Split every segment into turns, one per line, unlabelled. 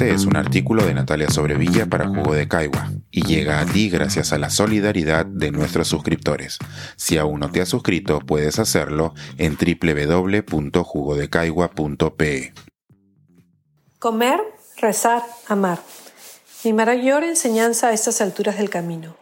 Este es un artículo de Natalia Sobrevilla para Jugo de Caigua y llega a ti gracias a la solidaridad de nuestros suscriptores. Si aún no te has suscrito, puedes hacerlo en www.jugodecaigua.pe.
Comer, rezar, amar. Mi mayor enseñanza a estas alturas del camino.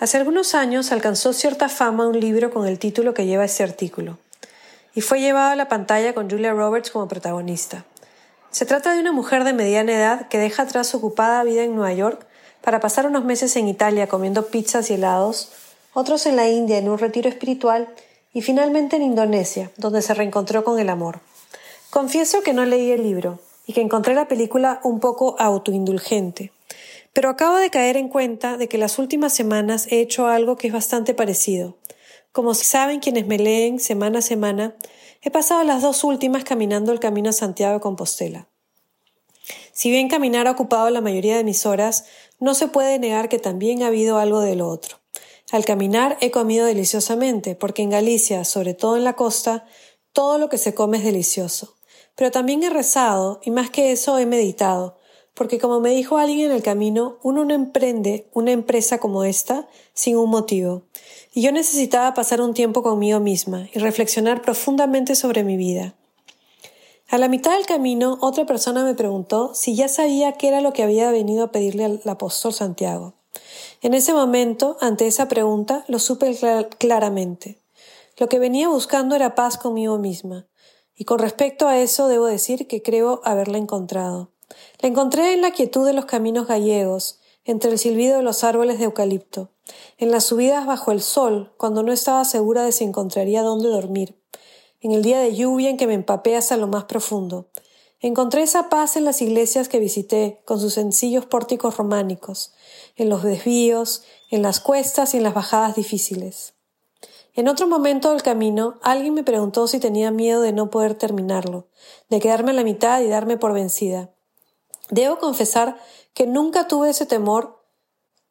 Hace algunos años alcanzó cierta fama un libro con el título que lleva este artículo, y fue llevado a la pantalla con Julia Roberts como protagonista. Se trata de una mujer de mediana edad que deja atrás su ocupada vida en Nueva York para pasar unos meses en Italia comiendo pizzas y helados, otros en la India en un retiro espiritual y finalmente en Indonesia, donde se reencontró con el amor. Confieso que no leí el libro y que encontré la película un poco autoindulgente. Pero acabo de caer en cuenta de que las últimas semanas he hecho algo que es bastante parecido. Como saben quienes me leen semana a semana, he pasado las dos últimas caminando el camino a Santiago de Compostela. Si bien caminar ha ocupado la mayoría de mis horas, no se puede negar que también ha habido algo de lo otro. Al caminar he comido deliciosamente, porque en Galicia, sobre todo en la costa, todo lo que se come es delicioso. Pero también he rezado, y más que eso he meditado, porque como me dijo alguien en el camino, uno no emprende una empresa como esta sin un motivo. Y yo necesitaba pasar un tiempo conmigo misma y reflexionar profundamente sobre mi vida. A la mitad del camino, otra persona me preguntó si ya sabía qué era lo que había venido a pedirle al apóstol Santiago. En ese momento, ante esa pregunta, lo supe claramente. Lo que venía buscando era paz conmigo misma. Y con respecto a eso, debo decir que creo haberla encontrado. La encontré en la quietud de los caminos gallegos, entre el silbido de los árboles de eucalipto, en las subidas bajo el sol, cuando no estaba segura de si encontraría dónde dormir, en el día de lluvia en que me empapé hasta lo más profundo. Encontré esa paz en las iglesias que visité, con sus sencillos pórticos románicos, en los desvíos, en las cuestas y en las bajadas difíciles. En otro momento del camino, alguien me preguntó si tenía miedo de no poder terminarlo, de quedarme a la mitad y darme por vencida. Debo confesar que nunca tuve ese temor,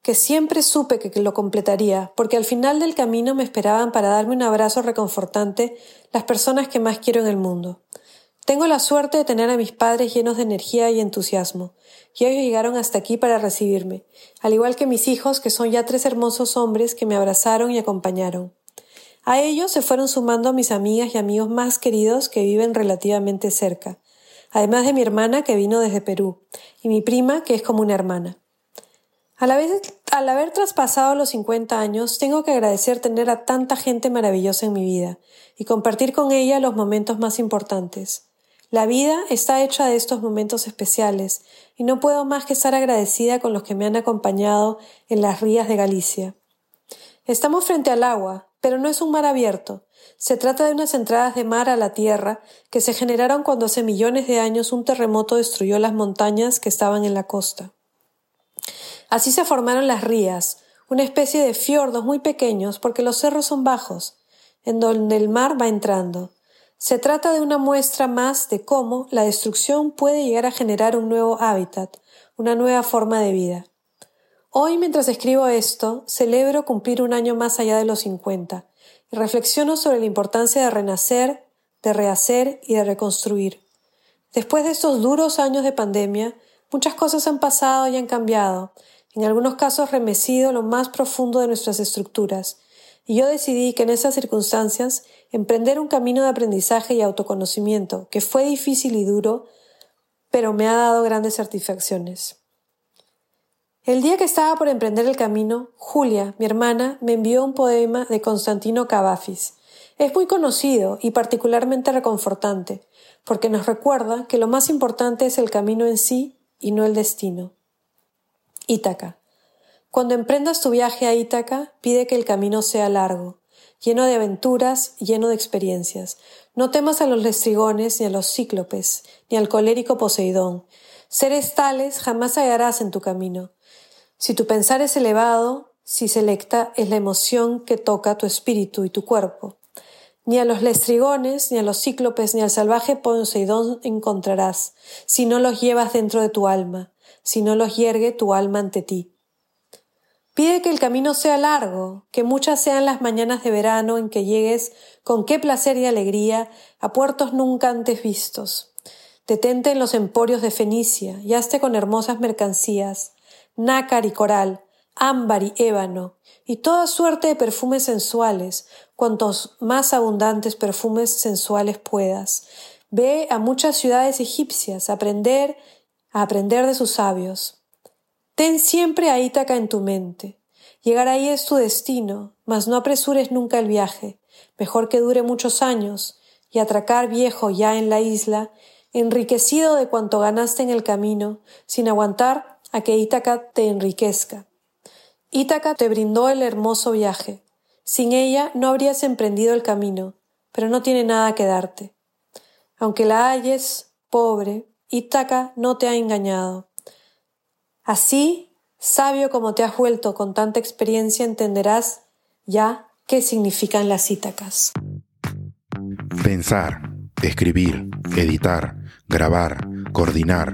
que siempre supe que lo completaría, porque al final del camino me esperaban para darme un abrazo reconfortante las personas que más quiero en el mundo. Tengo la suerte de tener a mis padres llenos de energía y entusiasmo, y ellos llegaron hasta aquí para recibirme, al igual que mis hijos, que son ya tres hermosos hombres que me abrazaron y acompañaron. A ellos se fueron sumando mis amigas y amigos más queridos que viven relativamente cerca, además de mi hermana que vino desde Perú, y mi prima que es como una hermana. A la vez, al haber traspasado los 50 años, tengo que agradecer tener a tanta gente maravillosa en mi vida y compartir con ella los momentos más importantes. La vida está hecha de estos momentos especiales y no puedo más que estar agradecida con los que me han acompañado en las rías de Galicia. Estamos frente al agua, pero no es un mar abierto, se trata de unas entradas de mar a la tierra que se generaron cuando hace millones de años un terremoto destruyó las montañas que estaban en la costa. Así se formaron las rías, una especie de fiordos muy pequeños porque los cerros son bajos, en donde el mar va entrando. Se trata de una muestra más de cómo la destrucción puede llegar a generar un nuevo hábitat, una nueva forma de vida. Hoy, mientras escribo esto, celebro cumplir un año más allá de los 50 y reflexiono sobre la importancia de renacer, de rehacer y de reconstruir. Después de estos duros años de pandemia, muchas cosas han pasado y han cambiado, en algunos casos remecido lo más profundo de nuestras estructuras, y yo decidí que en esas circunstancias emprender un camino de aprendizaje y autoconocimiento que fue difícil y duro, pero me ha dado grandes satisfacciones. El día que estaba por emprender el camino, Julia, mi hermana, me envió un poema de Constantino Cavafis. Es muy conocido y particularmente reconfortante, porque nos recuerda que lo más importante es el camino en sí y no el destino. Ítaca. Cuando emprendas tu viaje a Ítaca, pide que el camino sea largo, lleno de aventuras lleno de experiencias. No temas a los lestrigones, ni a los cíclopes, ni al colérico Poseidón. Seres tales jamás hallarás en tu camino. Si tu pensar es elevado, si selecta es la emoción que toca tu espíritu y tu cuerpo. Ni a los lestrigones, ni a los cíclopes, ni al salvaje Poseidón encontrarás, si no los llevas dentro de tu alma, si no los yergue tu alma ante ti. Pide que el camino sea largo, que muchas sean las mañanas de verano en que llegues con qué placer y alegría a puertos nunca antes vistos. Detente en los emporios de Fenicia y hazte con hermosas mercancías, nácar y coral, ámbar y ébano, y toda suerte de perfumes sensuales, cuantos más abundantes perfumes sensuales puedas. Ve a muchas ciudades egipcias a aprender, a aprender de sus sabios. Ten siempre a Ítaca en tu mente. Llegar ahí es tu destino, mas no apresures nunca el viaje. Mejor que dure muchos años y atracar viejo ya en la isla, enriquecido de cuanto ganaste en el camino, sin aguantar a que Ítaca te enriquezca. Ítaca te brindó el hermoso viaje. Sin ella no habrías emprendido el camino, pero no tiene nada que darte. Aunque la halles, pobre, Ítaca no te ha engañado. Así, sabio como te has vuelto con tanta experiencia, entenderás ya qué significan las Ítacas.
Pensar, escribir, editar, grabar, coordinar,